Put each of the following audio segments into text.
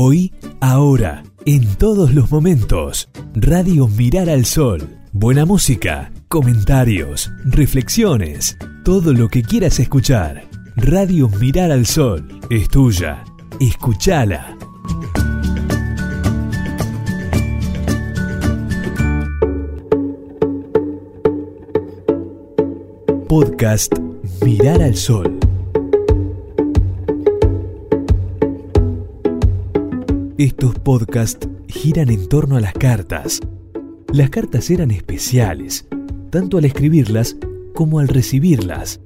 Hoy, ahora, en todos los momentos. Radio Mirar al Sol. Buena música, comentarios, reflexiones, todo lo que quieras escuchar. Radio Mirar al Sol es tuya. Escúchala. Podcast Mirar al Sol. Estos podcasts giran en torno a las cartas. Las cartas eran especiales, tanto al escribirlas como al recibirlas.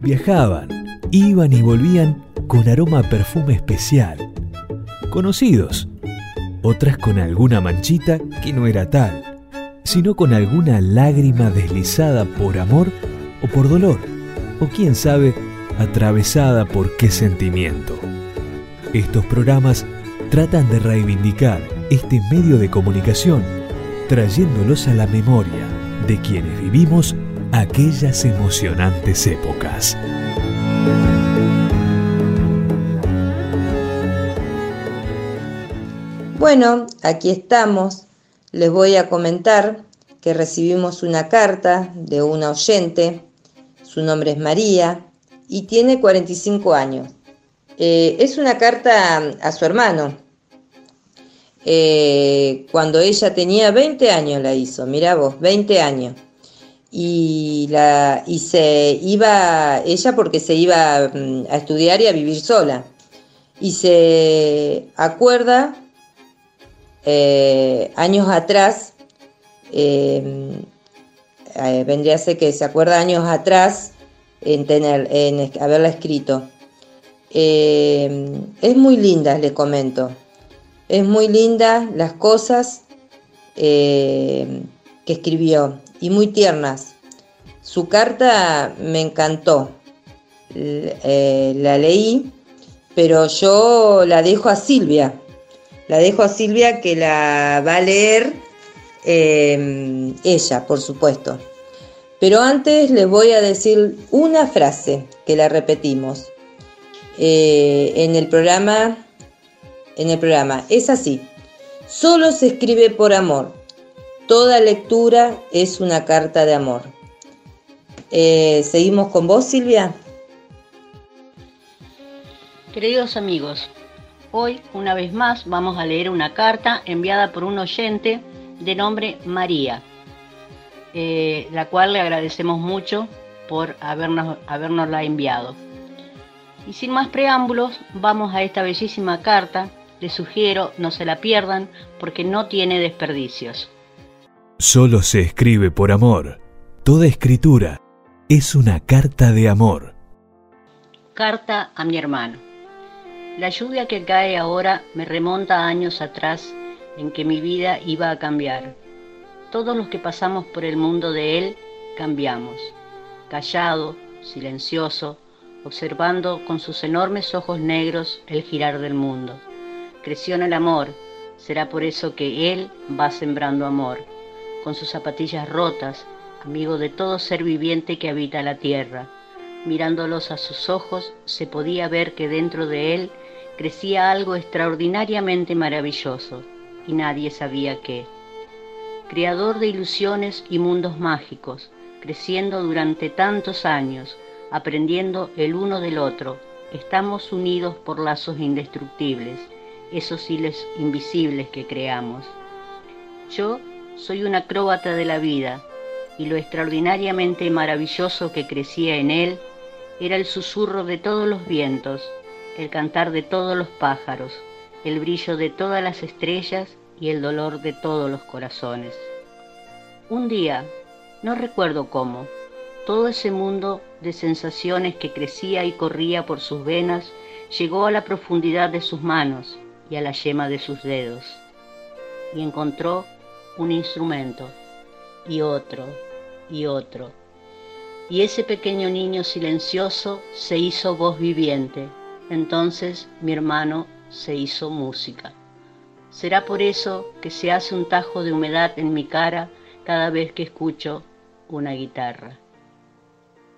Viajaban, iban y volvían con aroma a perfume especial. Conocidos, otras con alguna manchita que no era tal, sino con alguna lágrima deslizada por amor o por dolor, o quién sabe, atravesada por qué sentimiento. Estos programas tratan de reivindicar este medio de comunicación, trayéndolos a la memoria de quienes vivimos aquellas emocionantes épocas. Bueno, aquí estamos. Les voy a comentar que recibimos una carta de una oyente. Su nombre es María y tiene 45 años. Eh, es una carta a su hermano. Eh, cuando ella tenía 20 años la hizo, mira vos, 20 años. Y, la, y se iba, ella porque se iba mm, a estudiar y a vivir sola. Y se acuerda eh, años atrás, vendría a ser que se acuerda años atrás en, tener, en haberla escrito. Eh, es muy linda, le comento. Es muy linda las cosas eh, que escribió y muy tiernas. Su carta me encantó. Eh, la leí, pero yo la dejo a Silvia. La dejo a Silvia que la va a leer ella, por supuesto. Pero antes les voy a decir una frase que la repetimos. Eh, en el programa. En el programa. Es así. Solo se escribe por amor. Toda lectura es una carta de amor. Eh, Seguimos con vos, Silvia. Queridos amigos, hoy una vez más vamos a leer una carta enviada por un oyente de nombre María, eh, la cual le agradecemos mucho por habernos, habernosla enviado. Y sin más preámbulos, vamos a esta bellísima carta. Les sugiero no se la pierdan porque no tiene desperdicios. Solo se escribe por amor. Toda escritura es una carta de amor. Carta a mi hermano. La lluvia que cae ahora me remonta a años atrás en que mi vida iba a cambiar. Todos los que pasamos por el mundo de él cambiamos. Callado, silencioso, observando con sus enormes ojos negros el girar del mundo. Creció en el amor, será por eso que él va sembrando amor, con sus zapatillas rotas, amigo de todo ser viviente que habita la tierra. Mirándolos a sus ojos, se podía ver que dentro de él crecía algo extraordinariamente maravilloso, y nadie sabía qué. Creador de ilusiones y mundos mágicos, creciendo durante tantos años, aprendiendo el uno del otro. Estamos unidos por lazos indestructibles, esos hilos invisibles que creamos. Yo soy un acróbata de la vida y lo extraordinariamente maravilloso que crecía en él era el susurro de todos los vientos, el cantar de todos los pájaros, el brillo de todas las estrellas y el dolor de todos los corazones. Un día, no recuerdo cómo, todo ese mundo de sensaciones que crecía y corría por sus venas llegó a la profundidad de sus manos y a la yema de sus dedos, y encontró un instrumento, y otro, y otro. Y ese pequeño niño silencioso se hizo voz viviente. Entonces mi hermano se hizo música. Será por eso que se hace un tajo de humedad en mi cara cada vez que escucho una guitarra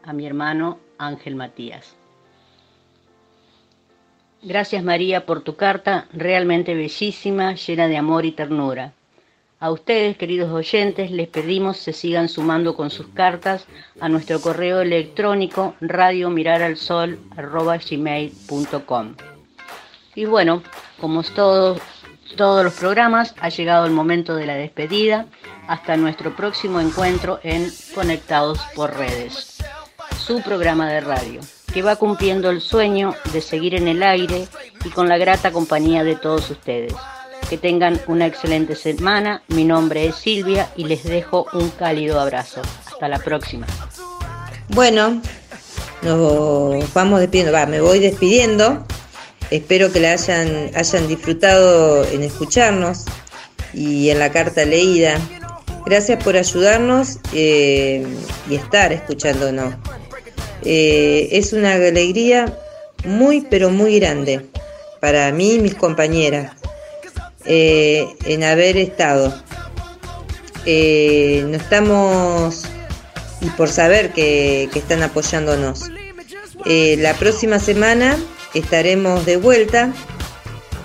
a mi hermano Ángel Matías. Gracias María por tu carta, realmente bellísima, llena de amor y ternura. A ustedes, queridos oyentes, les pedimos se sigan sumando con sus cartas a nuestro correo electrónico radiomiraralsol.gmail.com Y bueno, como todos, todos los programas, ha llegado el momento de la despedida. Hasta nuestro próximo encuentro en Conectados por Redes, su programa de radio, que va cumpliendo el sueño de seguir en el aire y con la grata compañía de todos ustedes. Que tengan una excelente semana. Mi nombre es Silvia y les dejo un cálido abrazo. Hasta la próxima. Bueno, nos vamos despidiendo. Va, me voy despidiendo. Espero que la hayan, hayan disfrutado en escucharnos y en la carta leída. Gracias por ayudarnos eh, y estar escuchándonos. Eh, es una alegría muy, pero muy grande para mí y mis compañeras eh, en haber estado. no estamos, y por saber que, están apoyándonos. la próxima semana estaremos de vuelta,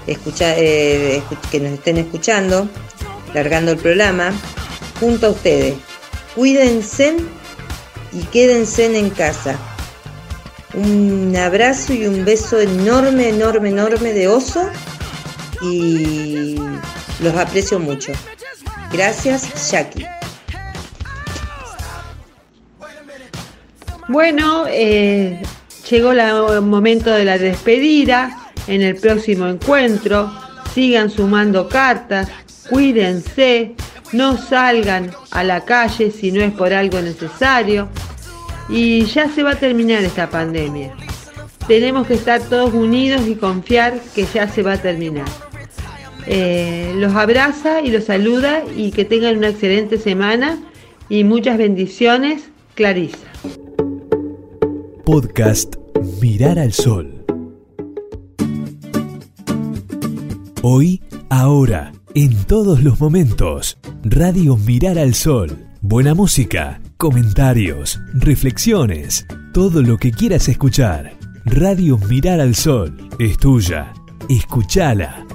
escucha, que nos estén escuchando, largando el programa junto a ustedes. Cuídense y quédense en casa. Un abrazo y un beso enorme, enorme, enorme de oso y los aprecio mucho. Gracias, Jackie. Bueno, eh, llegó el momento de la despedida. En el próximo encuentro, sigan sumando cartas, cuídense, no salgan a la calle si no es por algo necesario. Y ya se va a terminar esta pandemia. Tenemos que estar todos unidos y confiar que ya se va a terminar. Eh, los abraza y los saluda y que tengan una excelente semana y muchas bendiciones, Clarisa. Podcast Mirar al Sol. Hoy, ahora en todos los momentos. Radio Mirar al Sol. Buena música, comentarios, reflexiones, todo lo que quieras escuchar. Radio Mirar al Sol es tuya. Escúchala.